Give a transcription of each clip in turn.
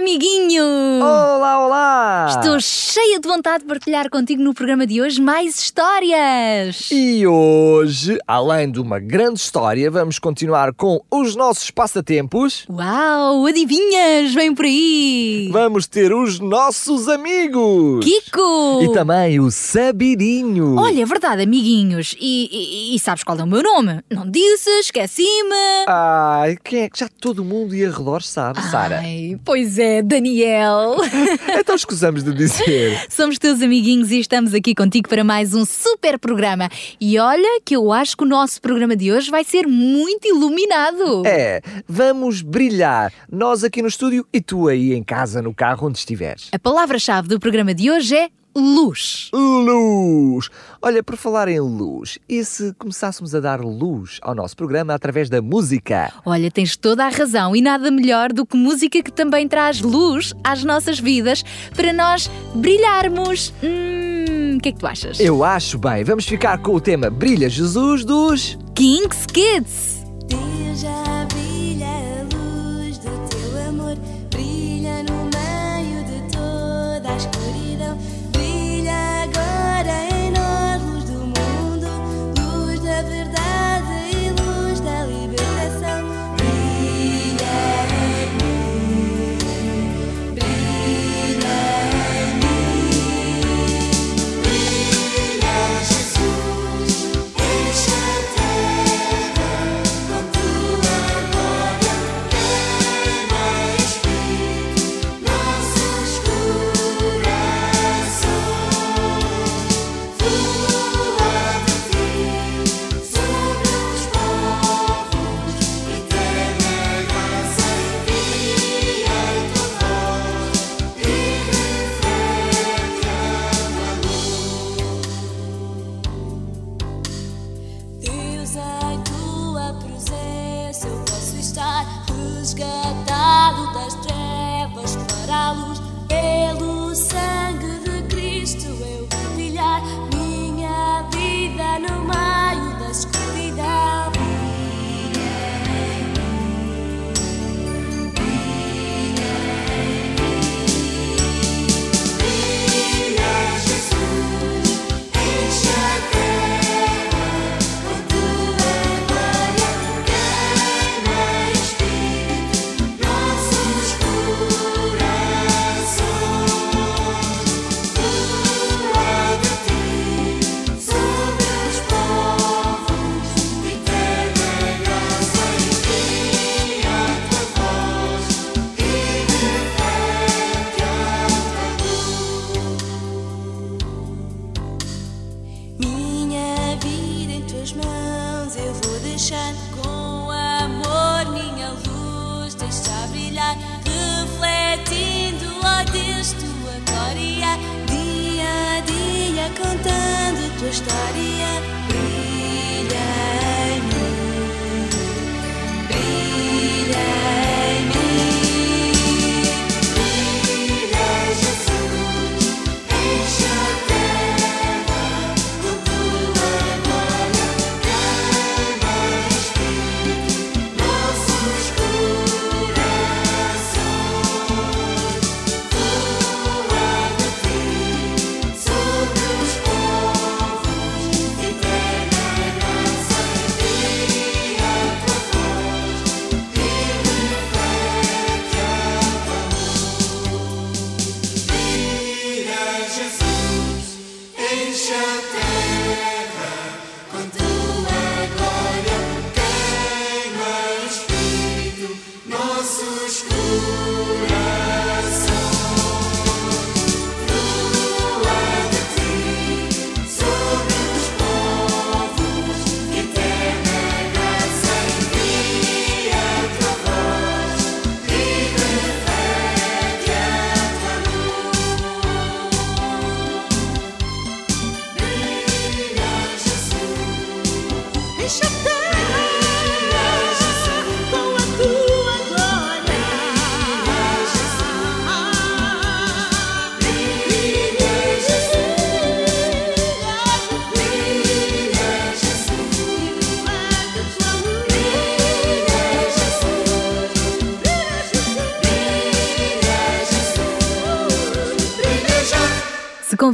Amiguinho! Olá, olá! Estou cheia de vontade de partilhar contigo no programa de hoje mais histórias. E hoje, além de uma grande história, vamos continuar com os nossos passatempos. Uau, adivinhas? Vem por aí! Vamos ter os nossos amigos! Kiko! E também o Sabirinho. Olha, é verdade, amiguinhos. E, e- e sabes qual é o meu nome? Não disse, esqueci-me. Ai, quem é que já todo mundo e arredores sabe, Sara? Ai, pois é, Daniel. Então escusamos de dizer. Somos teus amiguinhos e estamos aqui contigo para mais um super programa. E olha que eu acho que o nosso programa de hoje vai ser muito iluminado. É, vamos brilhar. Nós aqui no estúdio e tu aí em casa, no carro, onde estiveres. A palavra-chave do programa de hoje é luz. Luz! Olha, por falar em luz, e se começássemos a dar luz ao nosso programa através da música? Olha, tens toda a razão e nada melhor do que música que também traz luz às nossas vidas para nós brilharmos. Hum, o que é que tu achas? Eu acho bem, vamos ficar com o tema Brilha Jesus dos. Kings Kids. Brilha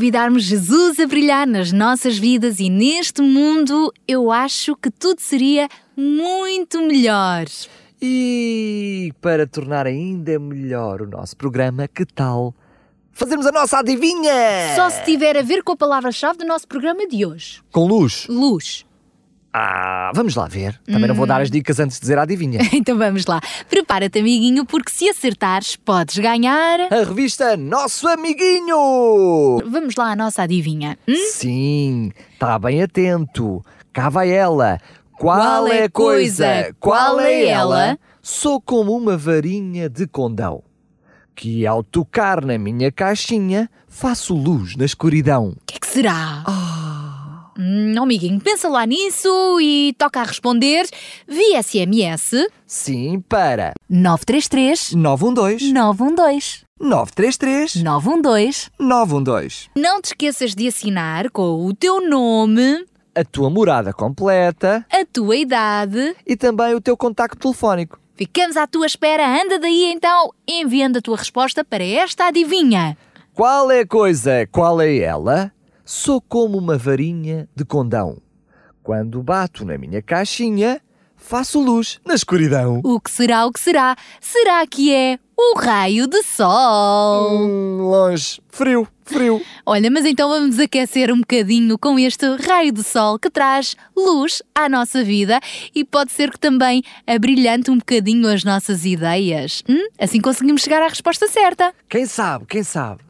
convidarmos Jesus a brilhar nas nossas vidas e neste mundo, eu acho que tudo seria muito melhor. E para tornar ainda melhor o nosso programa, que tal fazermos a nossa adivinha? Só se tiver a ver com a palavra-chave do nosso programa de hoje: Com luz. luz. Ah, vamos lá ver. Também não vou dar as dicas antes de dizer a adivinha. Então vamos lá. Prepara-te, amiguinho, porque se acertares, podes ganhar. A revista Nosso Amiguinho! Vamos lá à nossa adivinha. Hum? Sim, está bem atento. Cá vai ela. Qual, Qual é é a coisa? Qual é ela? Sou como uma varinha de condão, que ao tocar na minha caixinha faço luz na escuridão. O que é que será? Hum, amiguinho, pensa lá nisso e toca a responder via SMS Sim, para 933 912 912 933 912 912. Não te esqueças de assinar com o teu nome, A tua morada completa a tua idade. e também o teu contacto telefónico. Ficamos à tua espera. Anda daí então, enviando a tua resposta para esta adivinha. Qual é a coisa? Qual é ela? Sou como uma varinha de condão. Quando bato na minha caixinha, faço luz na escuridão. O que será, o que será? Será que é o raio de sol? Hum, longe. Frio, frio. Olha, mas então vamos aquecer um bocadinho com este raio de sol que traz luz à nossa vida e pode ser que também abrilhante um bocadinho as nossas ideias. Hum? Assim conseguimos chegar à resposta certa. Quem sabe, quem sabe?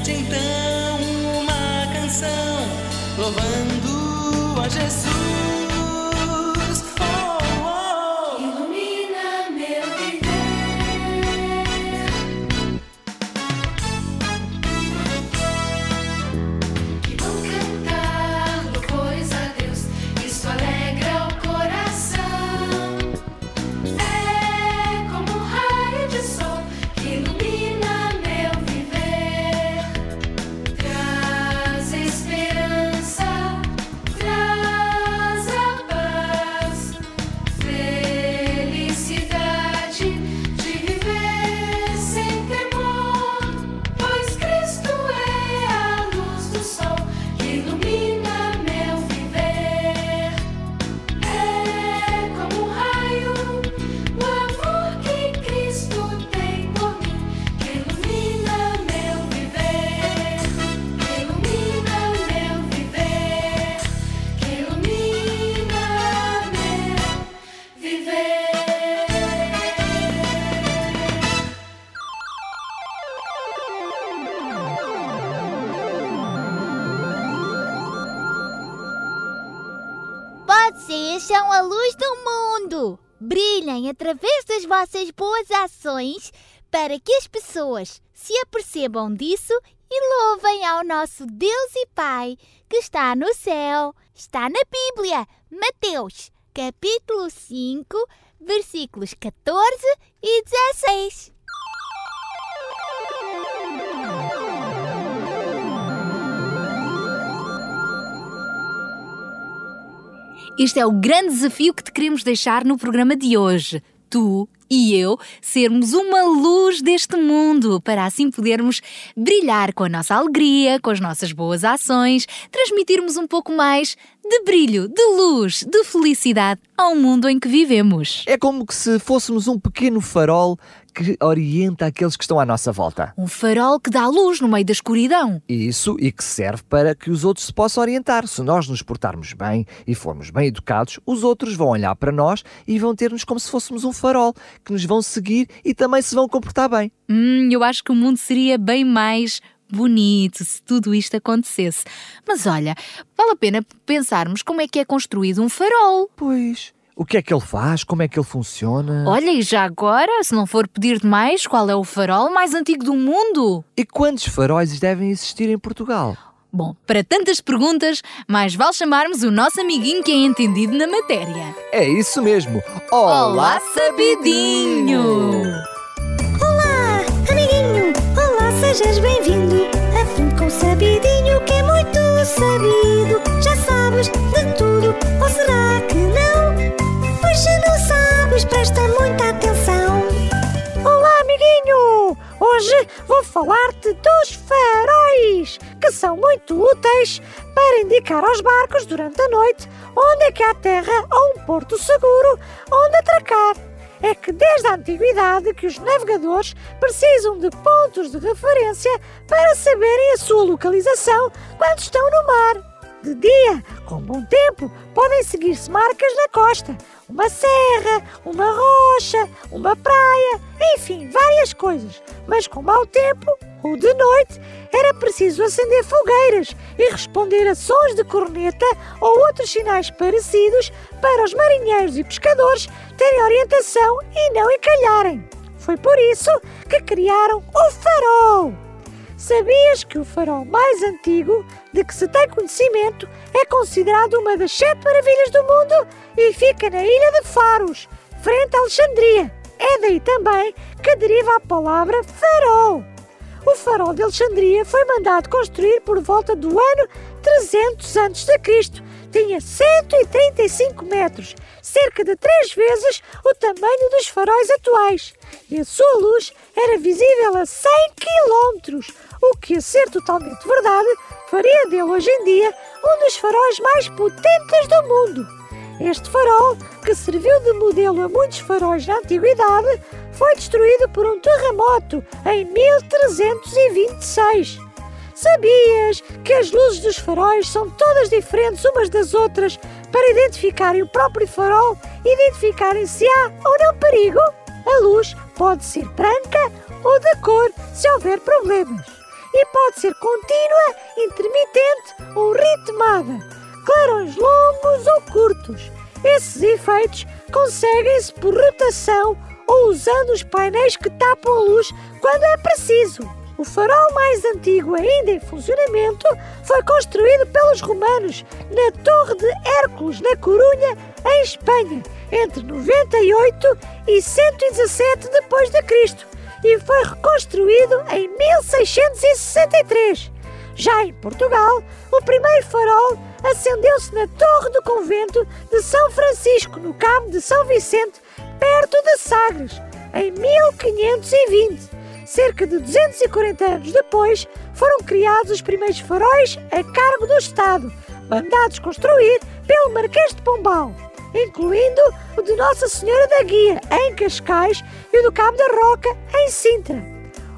Cante então uma canção louvando a Jesus. para que as pessoas se apercebam disso e louvem ao nosso Deus e Pai que está no céu. Está na Bíblia, Mateus, capítulo 5, versículos 14 e 16. Este é o grande desafio que te queremos deixar no programa de hoje. Tu e eu sermos uma luz deste mundo, para assim podermos brilhar com a nossa alegria, com as nossas boas ações, transmitirmos um pouco mais de brilho, de luz, de felicidade ao mundo em que vivemos. É como se fôssemos um pequeno farol que orienta aqueles que estão à nossa volta. Um farol que dá luz no meio da escuridão. Isso e que serve para que os outros se possam orientar. Se nós nos portarmos bem e formos bem educados, os outros vão olhar para nós e vão ter-nos como se fôssemos um farol, que nos vão seguir e também se vão comportar bem. Hum, eu acho que o mundo seria bem mais bonito se tudo isto acontecesse. Mas olha, vale a pena pensarmos como é que é construído um farol. Pois. O que é que ele faz? Como é que ele funciona? Olha, e já agora, se não for pedir demais, qual é o farol mais antigo do mundo? E quantos faróis devem existir em Portugal? Bom, para tantas perguntas, mais vale chamarmos o nosso amiguinho que é entendido na matéria. É isso mesmo. Olá, sabidinho! Olá, amiguinho! Olá, sejas bem-vindo! Aprende com o sabidinho que é muito sabido. Já sabes vou falar-te dos faróis, que são muito úteis para indicar aos barcos durante a noite onde é que há terra ou um porto seguro onde atracar. É que desde a antiguidade que os navegadores precisam de pontos de referência para saberem a sua localização quando estão no mar. De dia, com bom tempo, podem seguir-se marcas na costa, uma serra, uma rocha, uma praia, enfim, várias coisas. Mas com mau tempo, ou de noite, era preciso acender fogueiras e responder a sons de corneta ou outros sinais parecidos para os marinheiros e pescadores terem orientação e não encalharem. Foi por isso que criaram o farol. Sabias que o farol mais antigo de que se tem conhecimento é considerado uma das sete maravilhas do mundo e fica na ilha de Faros, frente a Alexandria. É daí também que deriva a palavra farol. O farol de Alexandria foi mandado construir por volta do ano 300 a.C. Tinha 135 metros, cerca de três vezes o tamanho dos faróis atuais, e a sua luz era visível a 100 quilómetros, o que, ser totalmente verdade, faria dele hoje em dia um dos faróis mais potentes do mundo. Este farol, que serviu de modelo a muitos faróis na antiguidade, foi destruído por um terremoto em 1326. Sabias que as luzes dos faróis são todas diferentes umas das outras para identificarem o próprio farol e identificarem se há ou não perigo? A luz pode ser branca ou de cor se houver problemas. E pode ser contínua, intermitente ou ritmada, clarões longos ou curtos. Esses efeitos conseguem-se por rotação ou usando os painéis que tapam a luz quando é preciso. O farol mais antigo ainda em funcionamento foi construído pelos romanos na Torre de Hércules, na Corunha, em Espanha, entre 98 e 117 depois de Cristo, e foi reconstruído em 1663. Já em Portugal, o primeiro farol acendeu-se na Torre do Convento de São Francisco, no Cabo de São Vicente, perto de Sagres, em 1520. Cerca de 240 anos depois, foram criados os primeiros faróis a cargo do Estado, mandados construir pelo Marquês de Pombal, incluindo o de Nossa Senhora da Guia, em Cascais, e o do Cabo da Roca, em Sintra.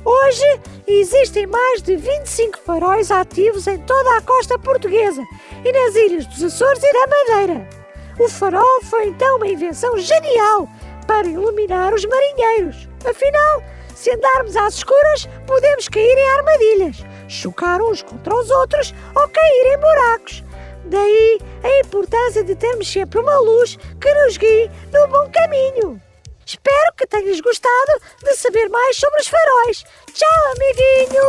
Hoje existem mais de 25 faróis ativos em toda a costa portuguesa e nas ilhas dos Açores e da Madeira. O farol foi então uma invenção genial para iluminar os marinheiros. Afinal, se andarmos às escuras, podemos cair em armadilhas, chocar uns contra os outros ou cair em buracos. Daí a importância de termos sempre uma luz que nos guie no bom caminho. Espero que tenhas gostado de saber mais sobre os faróis. Tchau, amiguinho!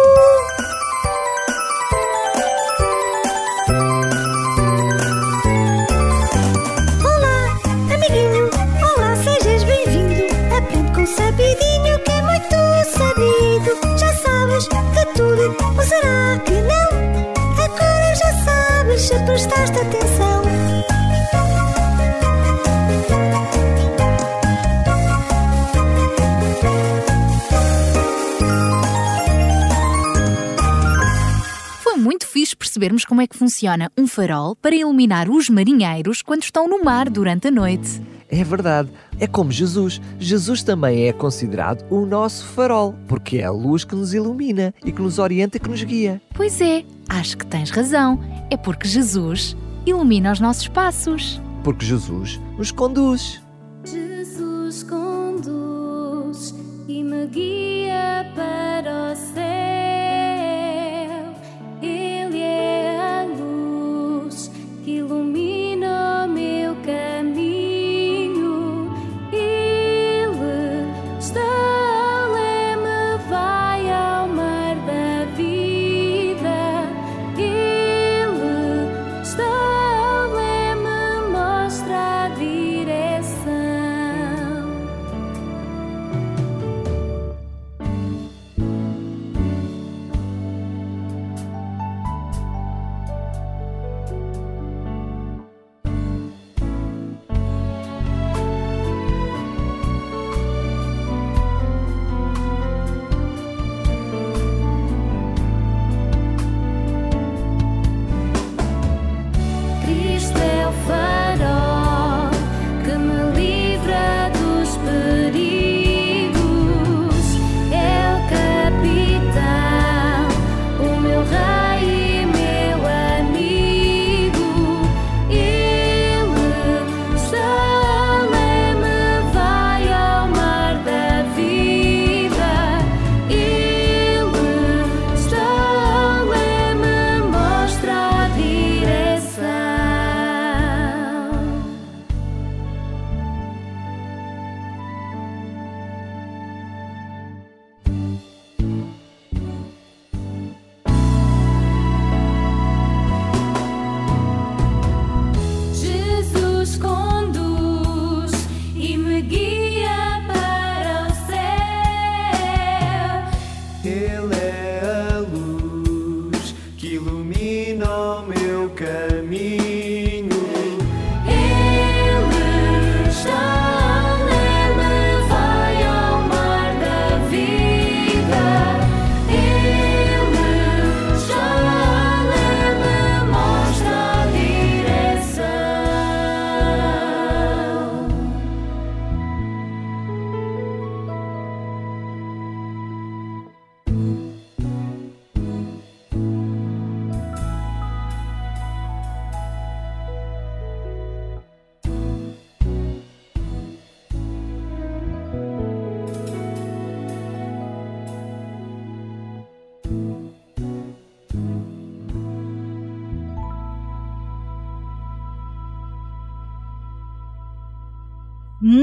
Olá, amiguinho! Olá, sejas bem-vindo! Aprende com sabidinho que é muito sabido. Já sabes se prestaste atenção. Foi muito fixe percebermos como é que funciona um farol para iluminar os marinheiros quando estão no mar durante a noite. É verdade, é como Jesus. Jesus também é considerado o nosso farol, porque é a luz que nos ilumina e que nos orienta e que nos guia. Pois é, acho que tens razão. É porque Jesus ilumina os nossos passos. Porque Jesus nos conduz. Jesus conduz e me guia para o céu.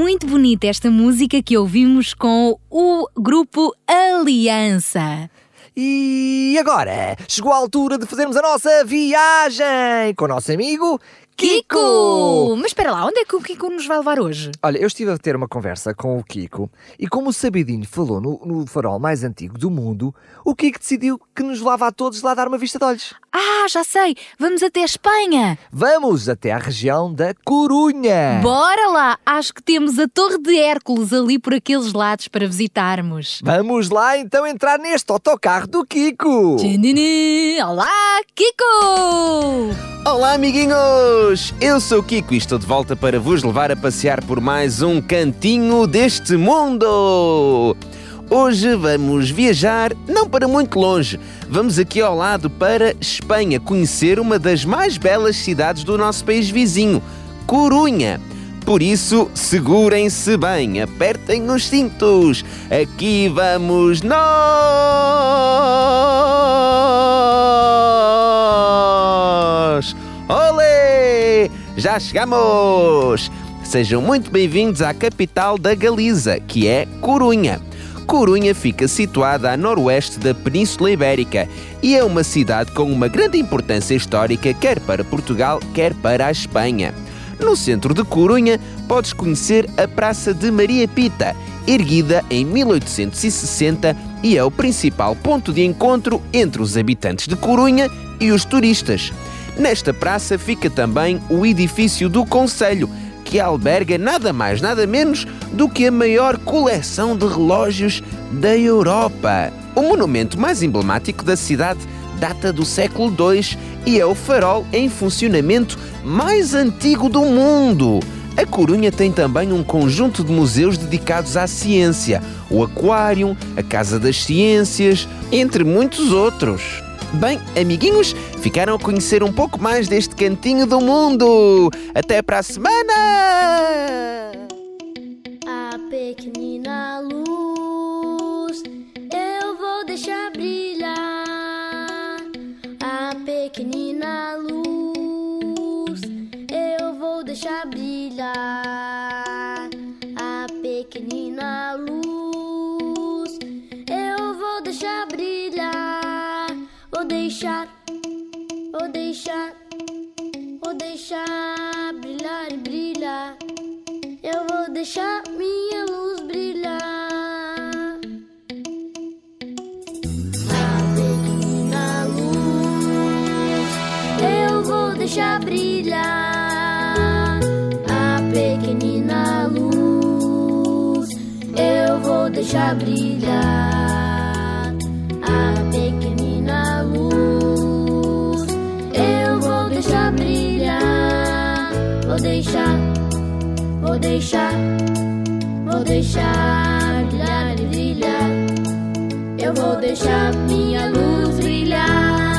Muito bonita esta música que ouvimos com o grupo Aliança. E agora chegou a altura de fazermos a nossa viagem com o nosso amigo Kiko! Mas espera lá, onde é que o Kiko nos vai levar hoje? Olha, eu estive a ter uma conversa com o Kiko e como o Sabidinho falou no, no farol mais antigo do mundo, o Kiko decidiu que nos levava a todos lá dar uma vista de olhos. Ah, já sei! Vamos até a Espanha! Vamos até à região da Corunha! Bora lá! Acho que temos a Torre de Hércules ali por aqueles lados para visitarmos. Vamos lá então entrar neste autocarro do Kiko! Tchanini! Olá, Kiko! Olá, amiguinhos! Eu sou o Kiko e estou de volta para vos levar a passear por mais um cantinho deste mundo! Hoje vamos viajar, não para muito longe, vamos aqui ao lado para Espanha conhecer uma das mais belas cidades do nosso país vizinho, Corunha. Por isso, segurem-se bem, apertem os cintos. Aqui vamos nós! Olê! Já chegamos! Sejam muito bem-vindos à capital da Galiza, que é Corunha. Corunha fica situada a noroeste da Península Ibérica e é uma cidade com uma grande importância histórica quer para Portugal, quer para a Espanha. No centro de Corunha podes conhecer a Praça de Maria Pita, erguida em 1860 e é o principal ponto de encontro entre os habitantes de Corunha e os turistas. Nesta praça fica também o edifício do Conselho, que alberga nada mais nada menos do que a maior coleção de relógios da Europa. O monumento mais emblemático da cidade data do século II e é o farol em funcionamento mais antigo do mundo. A Corunha tem também um conjunto de museus dedicados à ciência, o Aquário, a Casa das Ciências, entre muitos outros. Bem, amiguinhos, ficaram a conhecer um pouco mais deste cantinho do mundo. Até para a semana! Deixar brilhar e brilhar. Eu vou deixar minha luz brilhar. A pequenina luz, eu vou deixar brilhar. A pequenina luz, eu vou deixar brilhar. A pequenina deixar. Vou deixar, vou deixar brilhar e brilhar. Eu vou deixar minha luz brilhar.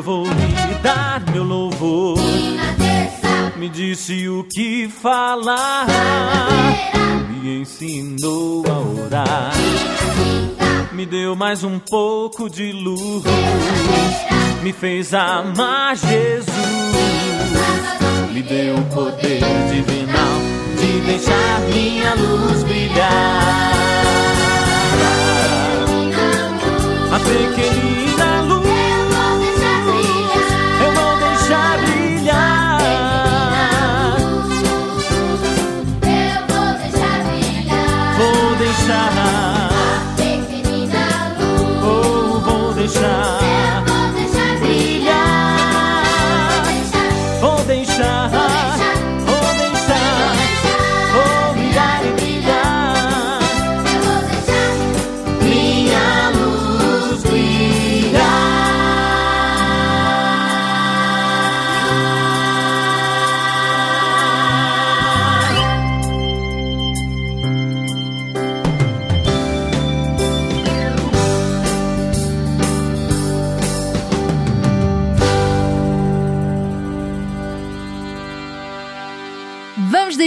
Eu vou lhe dar meu louvor. e na terça, Me disse o que falar. Me ensinou a orar. Me deu mais um pouco de luz. Me fez amar Jesus. Me deu o poder divinal de deixar minha luz brilhar. A pequenina luz.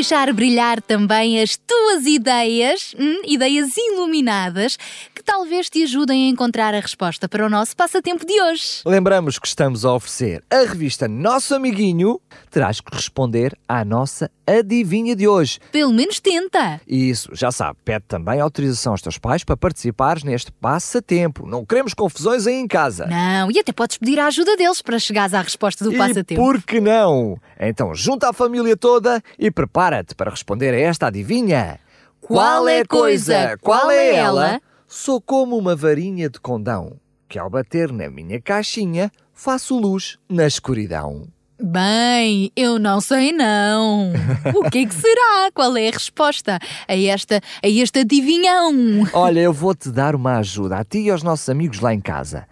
Deixar brilhar também as tuas ideias, hum, ideias iluminadas, que talvez te ajudem a encontrar a resposta para o nosso passatempo de hoje. Lembramos que estamos a oferecer a revista Nosso Amiguinho. Terás que responder à nossa adivinha de hoje. Pelo menos tenta. Isso, já sabe, pede também autorização aos teus pais para participares neste passatempo. Não queremos confusões aí em casa. Não, e até podes pedir a ajuda deles para chegares à resposta do E passatempo. por que não? Então junta a família toda e prepara-te para responder a esta adivinha. Qual é a coisa? Qual é ela? Sou como uma varinha de condão, que ao bater na minha caixinha faço luz na escuridão. Bem, eu não sei não. O que é que será? Qual é a resposta a esta, a este adivinhão? Olha, eu vou-te dar uma ajuda a ti e aos nossos amigos lá em casa.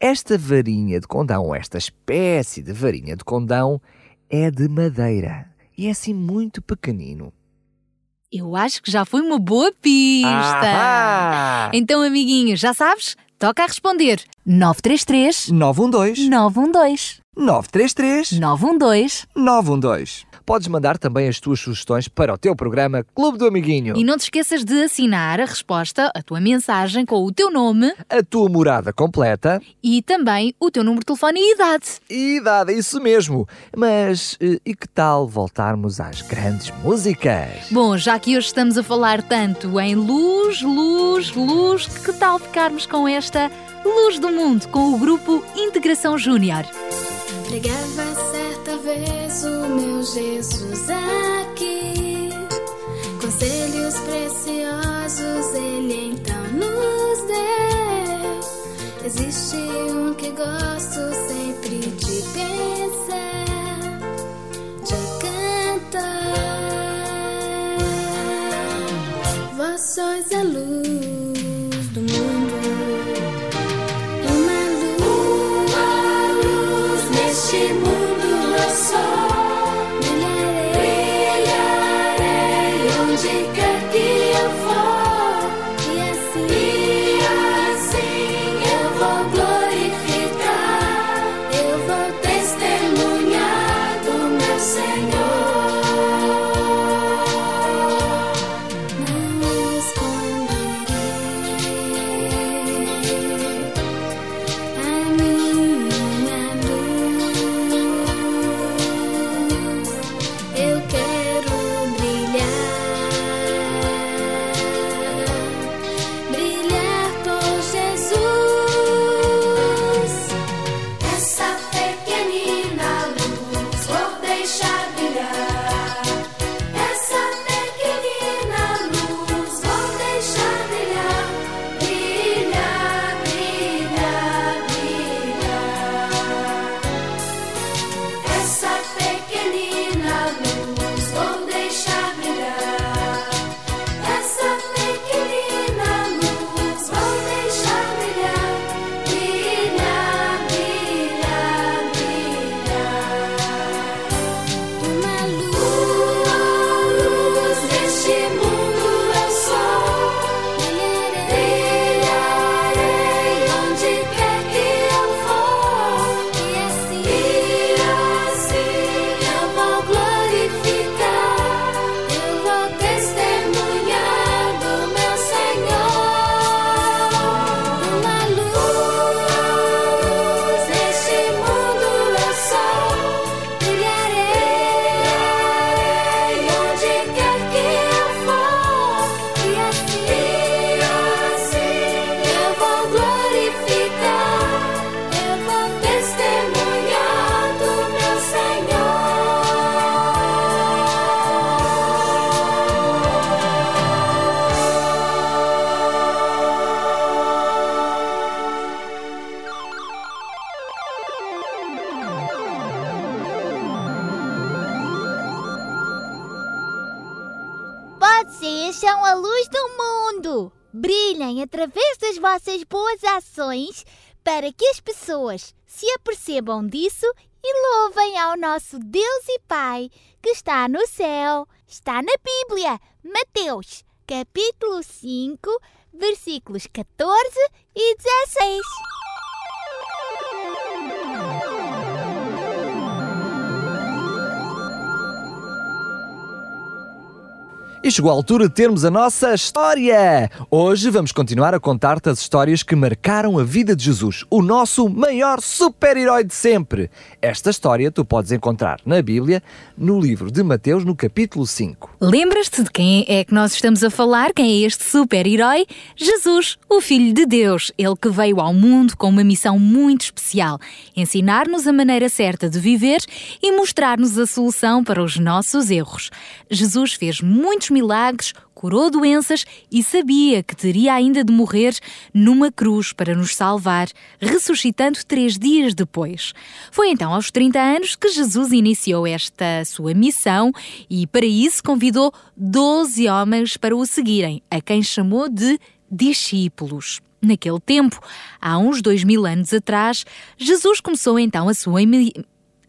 Esta varinha de condão, esta espécie de varinha de condão, é de madeira e é assim muito pequenino. Eu acho que já foi uma boa pista. Ahá! Então, amiguinho, já sabes? Toca a responder. 933 912 912 933 912 912. Podes mandar também as tuas sugestões para o teu programa Clube do Amiguinho. E não te esqueças de assinar a resposta, a tua mensagem com o teu nome A tua morada completa e também o teu número de telefone e idade. e idade, é isso mesmo. Mas eh, e que tal voltarmos às grandes músicas? Bom, já que hoje estamos a falar tanto em luz, luz, luz, que tal ficarmos com esta Luz do Mundo com o grupo Integração Júnior? Pregava Jesus aqui. Conselhos preciosos ele então nos deu. Existe um que gosto sempre de pensar, de cantar. Vós sois a luz Brilhem através das vossas boas ações para que as pessoas se apercebam disso e louvem ao nosso Deus e Pai que está no céu. Está na Bíblia, Mateus, capítulo 5, versículos 14 e 16. E chegou a altura de termos a nossa história! Hoje vamos continuar a contar-te as histórias que marcaram a vida de Jesus, o nosso maior super-herói de sempre. Esta história tu podes encontrar na Bíblia, no livro de Mateus, no capítulo 5. Lembras-te de quem é que nós estamos a falar? Quem é este super-herói? Jesus, o Filho de Deus. Ele que veio ao mundo com uma missão muito especial: ensinar-nos a maneira certa de viver e mostrar-nos a solução para os nossos erros. Jesus fez muitos milagres, curou doenças e sabia que teria ainda de morrer numa cruz para nos salvar, ressuscitando três dias depois. Foi então aos 30 anos que Jesus iniciou esta sua missão e, para isso, convidou 12 homens para o seguirem, a quem chamou de discípulos. Naquele tempo, há uns dois mil anos atrás, Jesus começou então a sua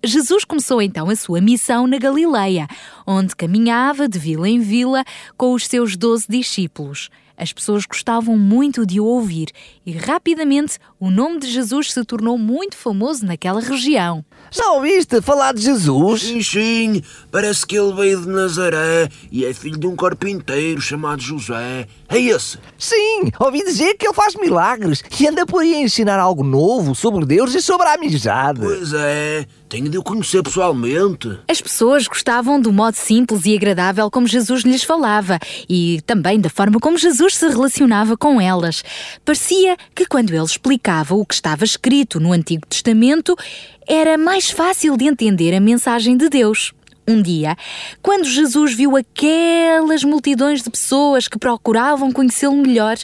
Jesus começou então a sua missão na Galileia, onde caminhava de vila em vila com os seus doze discípulos. As pessoas gostavam muito de o ouvir e rapidamente o nome de Jesus se tornou muito famoso naquela região. Já ouviste falar de Jesus? Sim, sim. Parece que ele veio de Nazaré e é filho de um carpinteiro chamado José. É esse? Sim, ouvi dizer que ele faz milagres e anda por aí a ensinar algo novo sobre Deus e sobre a amizade. Pois é. Tenho de o conhecer pessoalmente. As pessoas gostavam do modo simples e agradável como Jesus lhes falava e também da forma como Jesus se relacionava com elas. Parecia que quando ele explicava o que estava escrito no Antigo Testamento, era mais fácil de entender a mensagem de Deus. Um dia, quando Jesus viu aquelas multidões de pessoas que procuravam conhecê-lo melhor,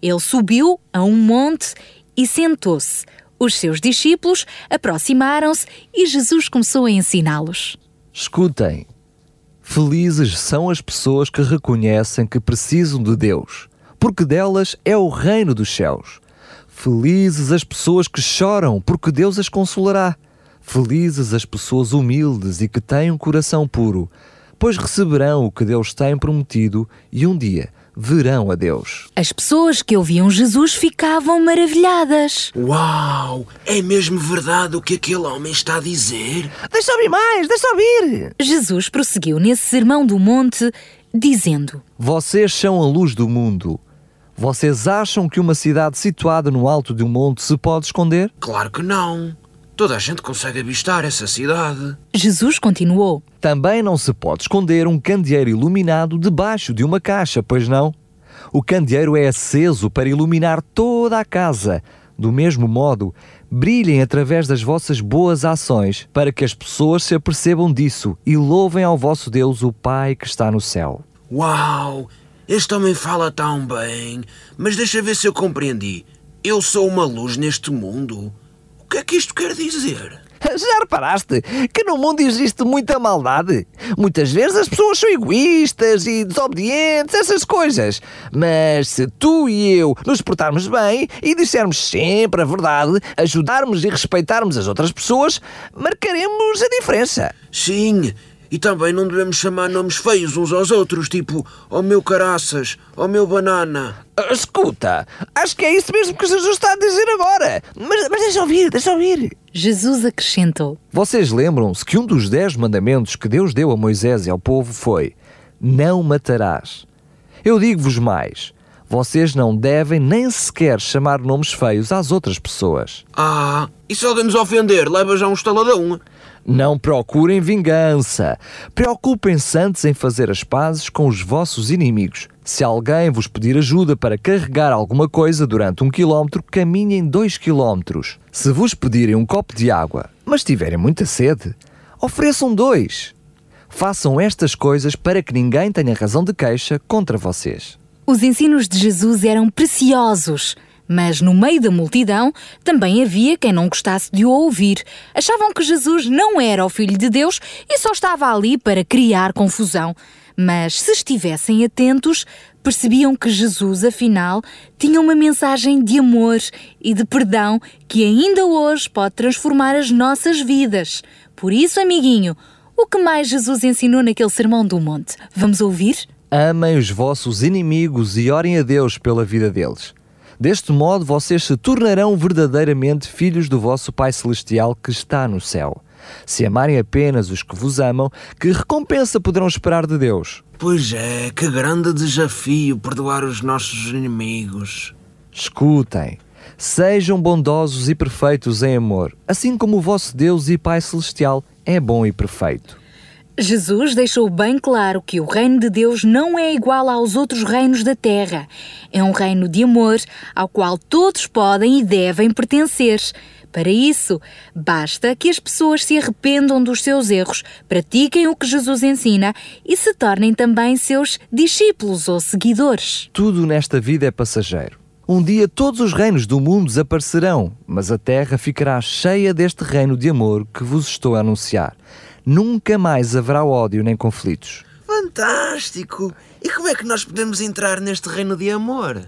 ele subiu a um monte e sentou-se. Os seus discípulos aproximaram-se e Jesus começou a ensiná-los. Escutem. Felizes são as pessoas que reconhecem que precisam de Deus, porque delas é o reino dos céus. Felizes as pessoas que choram, porque Deus as consolará. Felizes as pessoas humildes e que têm um coração puro, pois receberão o que Deus tem prometido e um dia verão a Deus. As pessoas que ouviam Jesus ficavam maravilhadas. Uau! É mesmo verdade o que aquele homem está a dizer? Deixa ouvir mais, deixa ouvir! Jesus prosseguiu nesse sermão do monte, dizendo: Vocês são a luz do mundo. Vocês acham que uma cidade situada no alto de um monte se pode esconder? Claro que não. Toda a gente consegue avistar essa cidade. Jesus continuou: Também não se pode esconder um candeeiro iluminado debaixo de uma caixa, pois não? O candeeiro é aceso para iluminar toda a casa. Do mesmo modo, brilhem através das vossas boas ações, para que as pessoas se apercebam disso e louvem ao vosso Deus, o Pai que está no céu. Uau! Este homem fala tão bem. Mas deixa ver se eu compreendi. Eu sou uma luz neste mundo. O que é que isto quer dizer? Já reparaste que no mundo existe muita maldade? Muitas vezes as pessoas são egoístas e desobedientes, essas coisas. Mas se tu e eu nos portarmos bem e dissermos sempre a verdade, ajudarmos e respeitarmos as outras pessoas, marcaremos a diferença. Sim, e também não devemos chamar nomes feios uns aos outros, tipo, ó meu caraças, ó meu banana. Escuta, acho que é isso mesmo que Jesus está a dizer agora. Mas, mas deixa ouvir, deixa ouvir. Jesus acrescentou: Vocês lembram-se que um dos dez mandamentos que Deus deu a Moisés e ao povo foi: Não matarás. Eu digo-vos mais: vocês não devem nem sequer chamar nomes feios às outras pessoas. Ah, e se alguém nos ofender, leva já um estaladão. Não procurem vingança. Preocupem-se antes em fazer as pazes com os vossos inimigos. Se alguém vos pedir ajuda para carregar alguma coisa durante um quilómetro, caminhem dois quilómetros. Se vos pedirem um copo de água, mas tiverem muita sede, ofereçam dois. Façam estas coisas para que ninguém tenha razão de queixa contra vocês. Os ensinos de Jesus eram preciosos. Mas no meio da multidão também havia quem não gostasse de o ouvir. Achavam que Jesus não era o Filho de Deus e só estava ali para criar confusão. Mas se estivessem atentos, percebiam que Jesus, afinal, tinha uma mensagem de amor e de perdão que ainda hoje pode transformar as nossas vidas. Por isso, amiguinho, o que mais Jesus ensinou naquele sermão do monte? Vamos ouvir? Amem os vossos inimigos e orem a Deus pela vida deles. Deste modo, vocês se tornarão verdadeiramente filhos do vosso Pai Celestial que está no céu. Se amarem apenas os que vos amam, que recompensa poderão esperar de Deus? Pois é, que grande desafio perdoar os nossos inimigos. Escutem. Sejam bondosos e perfeitos em amor, assim como o vosso Deus e Pai Celestial é bom e perfeito. Jesus deixou bem claro que o reino de Deus não é igual aos outros reinos da terra. É um reino de amor ao qual todos podem e devem pertencer. Para isso, basta que as pessoas se arrependam dos seus erros, pratiquem o que Jesus ensina e se tornem também seus discípulos ou seguidores. Tudo nesta vida é passageiro. Um dia todos os reinos do mundo desaparecerão, mas a terra ficará cheia deste reino de amor que vos estou a anunciar. Nunca mais haverá ódio nem conflitos. Fantástico! E como é que nós podemos entrar neste reino de amor?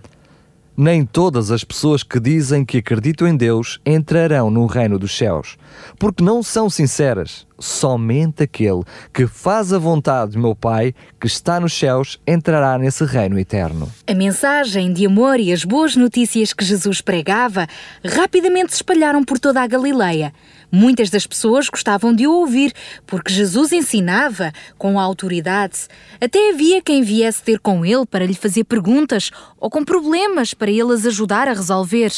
Nem todas as pessoas que dizem que acreditam em Deus entrarão no reino dos céus, porque não são sinceras. Somente aquele que faz a vontade do meu Pai, que está nos céus, entrará nesse reino eterno. A mensagem de amor e as boas notícias que Jesus pregava rapidamente se espalharam por toda a Galileia. Muitas das pessoas gostavam de o ouvir, porque Jesus ensinava com autoridade. Até havia quem viesse ter com ele para lhe fazer perguntas ou com problemas para ele as ajudar a resolver.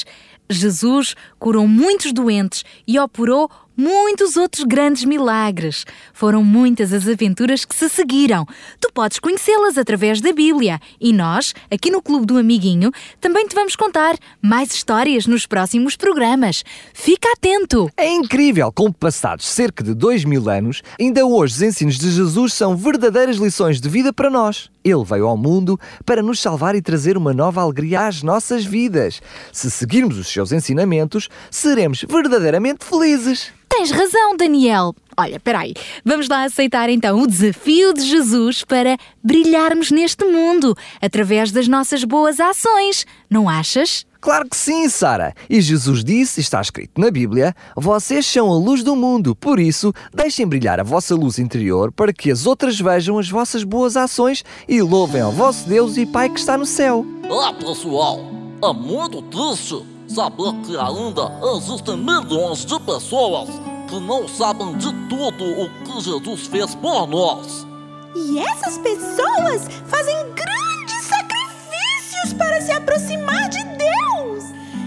Jesus curou muitos doentes e operou muitos outros grandes milagres. Foram muitas as aventuras que se seguiram. Tu podes conhecê-las através da Bíblia. E nós, aqui no Clube do Amiguinho, também te vamos contar mais histórias nos próximos programas. Fica atento! É incrível como, passados cerca de dois mil anos, ainda hoje os ensinos de Jesus são verdadeiras lições de vida para nós. Ele veio ao mundo para nos salvar e trazer uma nova alegria às nossas vidas. Se seguirmos os seus ensinamentos, seremos verdadeiramente felizes. Tens razão, Daniel. Olha, peraí, vamos lá aceitar então o desafio de Jesus para brilharmos neste mundo através das nossas boas ações, não achas? Claro que sim, Sara. E Jesus disse, está escrito na Bíblia: Vocês são a luz do mundo, por isso deixem brilhar a vossa luz interior para que as outras vejam as vossas boas ações e louvem ao vosso Deus e Pai que está no céu. Ah, pessoal, é muito triste saber que ainda existem milhões de pessoas que não sabem de tudo o que Jesus fez por nós. E essas pessoas fazem grandes sacrifícios para se aproximar de Deus.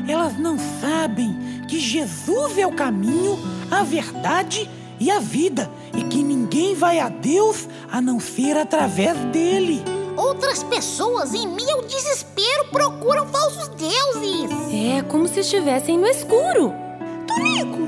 Elas não sabem que Jesus é o caminho, a verdade e a vida, e que ninguém vai a Deus a não ser através dele. Outras pessoas, em meu desespero, procuram falsos deuses. É como se estivessem no escuro. Tonico,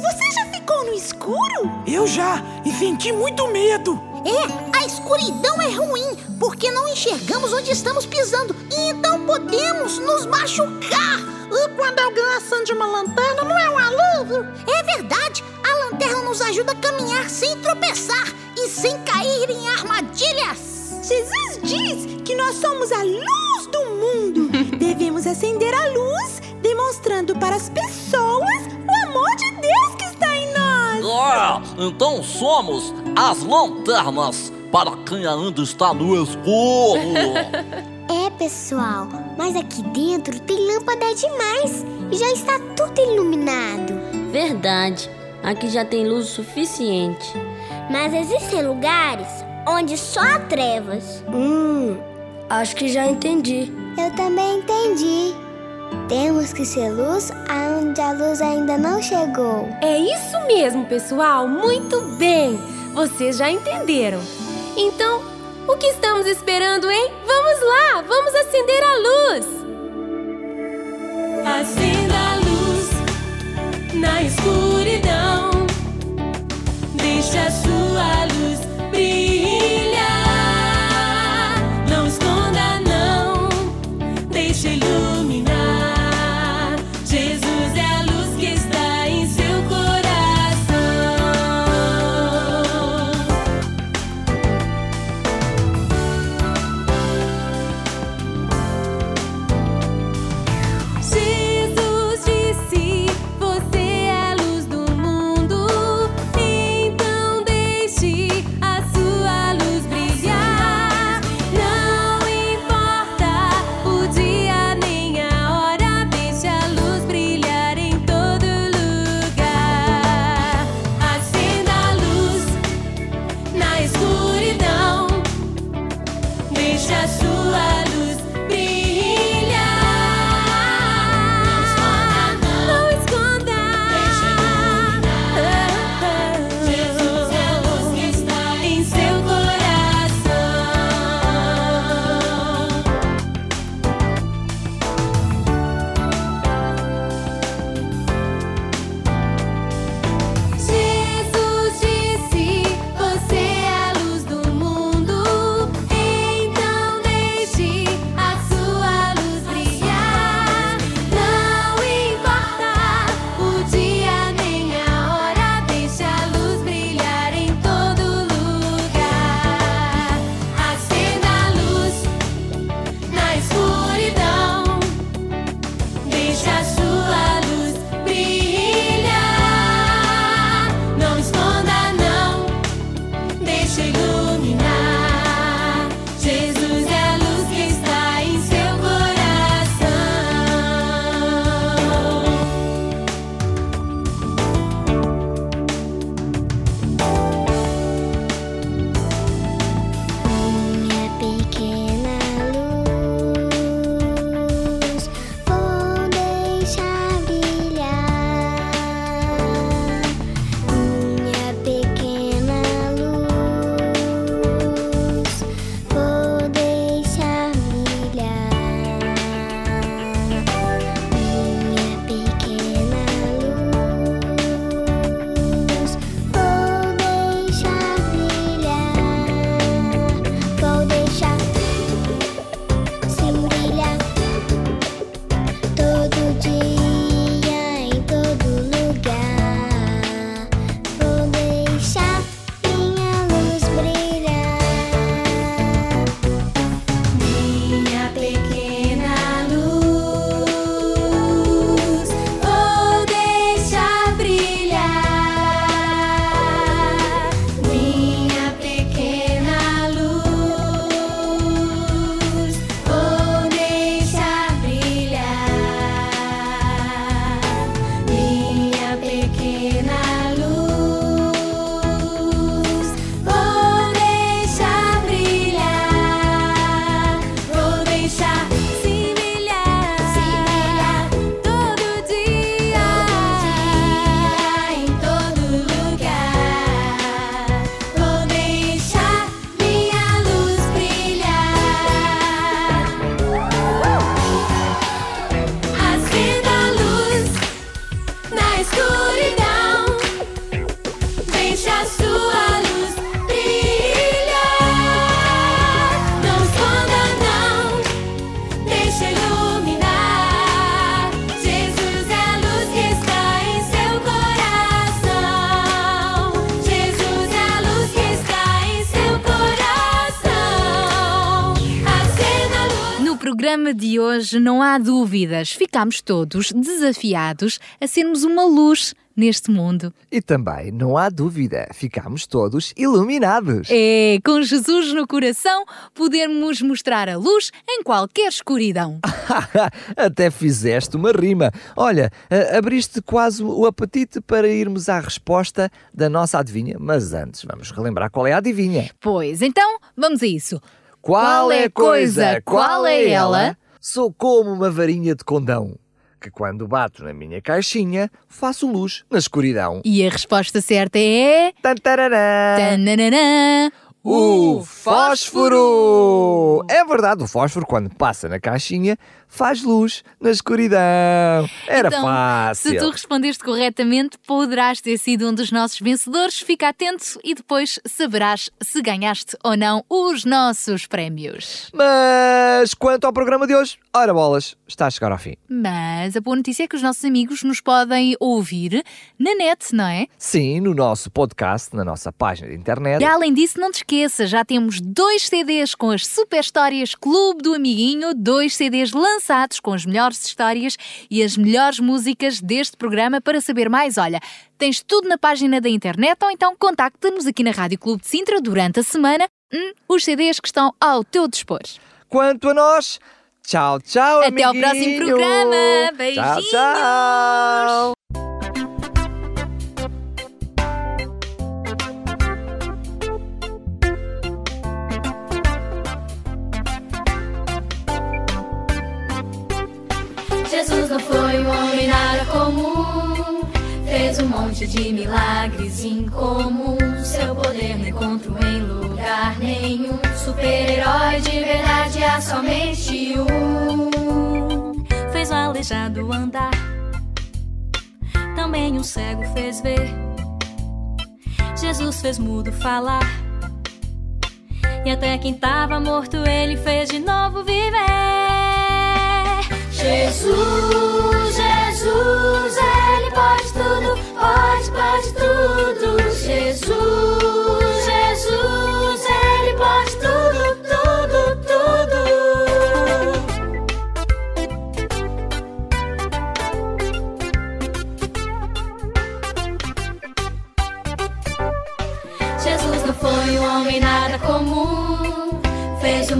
você já ficou no escuro? Eu já, e senti muito medo. É, a escuridão é ruim, porque não enxergamos onde estamos pisando e então podemos nos machucar. E quando alguém acende uma lanterna, não é um alívio? É verdade, a lanterna nos ajuda a caminhar sem tropeçar e sem cair em armadilhas. Jesus diz que nós somos a luz do mundo. Devemos acender a luz, demonstrando para as pessoas o amor de Deus que está em nós. Ah, então somos as lanternas para quem ainda está no escuro. É, pessoal, mas aqui dentro tem lâmpada demais e já está tudo iluminado. Verdade, aqui já tem luz suficiente. Mas existem lugares onde só há trevas. Hum, acho que já entendi. Eu também entendi. Temos que ser luz aonde a luz ainda não chegou. É isso mesmo, pessoal. Muito bem. Vocês já entenderam. Então, o que estamos esperando, hein? Vamos lá, vamos acender a luz. Acenda a luz na escuridão. Deixa a sua programa de hoje não há dúvidas, ficamos todos desafiados a sermos uma luz neste mundo. E também, não há dúvida, ficamos todos iluminados. É, com Jesus no coração, podermos mostrar a luz em qualquer escuridão. Até fizeste uma rima. Olha, a- abriste quase o apetite para irmos à resposta da nossa adivinha. Mas antes, vamos relembrar qual é a adivinha. Pois, então, vamos a isso. Qual é a coisa? Qual é ela? Sou como uma varinha de condão, que quando bato na minha caixinha, faço luz na escuridão. E a resposta certa é. Tananana. O fósforo! É verdade, o fósforo, quando passa na caixinha, faz luz na escuridão. Era então, fácil. Se tu respondeste corretamente, poderás ter sido um dos nossos vencedores. Fica atento e depois saberás se ganhaste ou não os nossos prémios. Mas quanto ao programa de hoje, ora bolas, está a chegar ao fim. Mas a boa notícia é que os nossos amigos nos podem ouvir na net, não é? Sim, no nosso podcast, na nossa página de internet. E além disso, não te esqueças, já temos dois CDs com as super histórias Clube do Amiguinho, dois CDs lançados com as melhores histórias e as melhores músicas deste programa. Para saber mais, olha, tens tudo na página da internet ou então contacta-nos aqui na Rádio Clube de Sintra durante a semana. Hum, os CDs que estão ao teu dispor. Quanto a nós, tchau, tchau, Até ao próximo amiguinho. programa. Beijinhos. Tchau, tchau. Monte de milagres incomuns. Seu poder não encontro em lugar nenhum. Super-herói de verdade há somente um. Fez o aleijado andar, também um cego fez ver. Jesus fez mudo falar, e até quem tava morto ele fez de novo viver. Jesus, Jesus, Ele pode tudo, pode, pode tudo. Jesus, Jesus, Ele pode tudo, tudo, tudo. Jesus não foi um homem nada comum.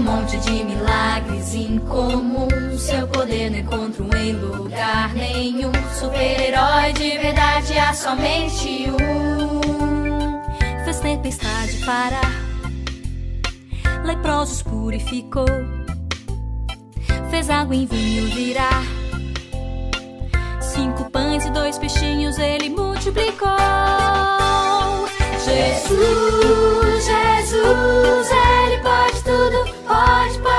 Monte de milagres incomuns. Seu poder não encontro em lugar nenhum. Super-herói de verdade há somente um. Fez tempestade parar, leprosos purificou, fez água em vinho virar. Cinco pães e dois peixinhos ele multiplicou. Jesus, Jesus, Ele pode pode, pode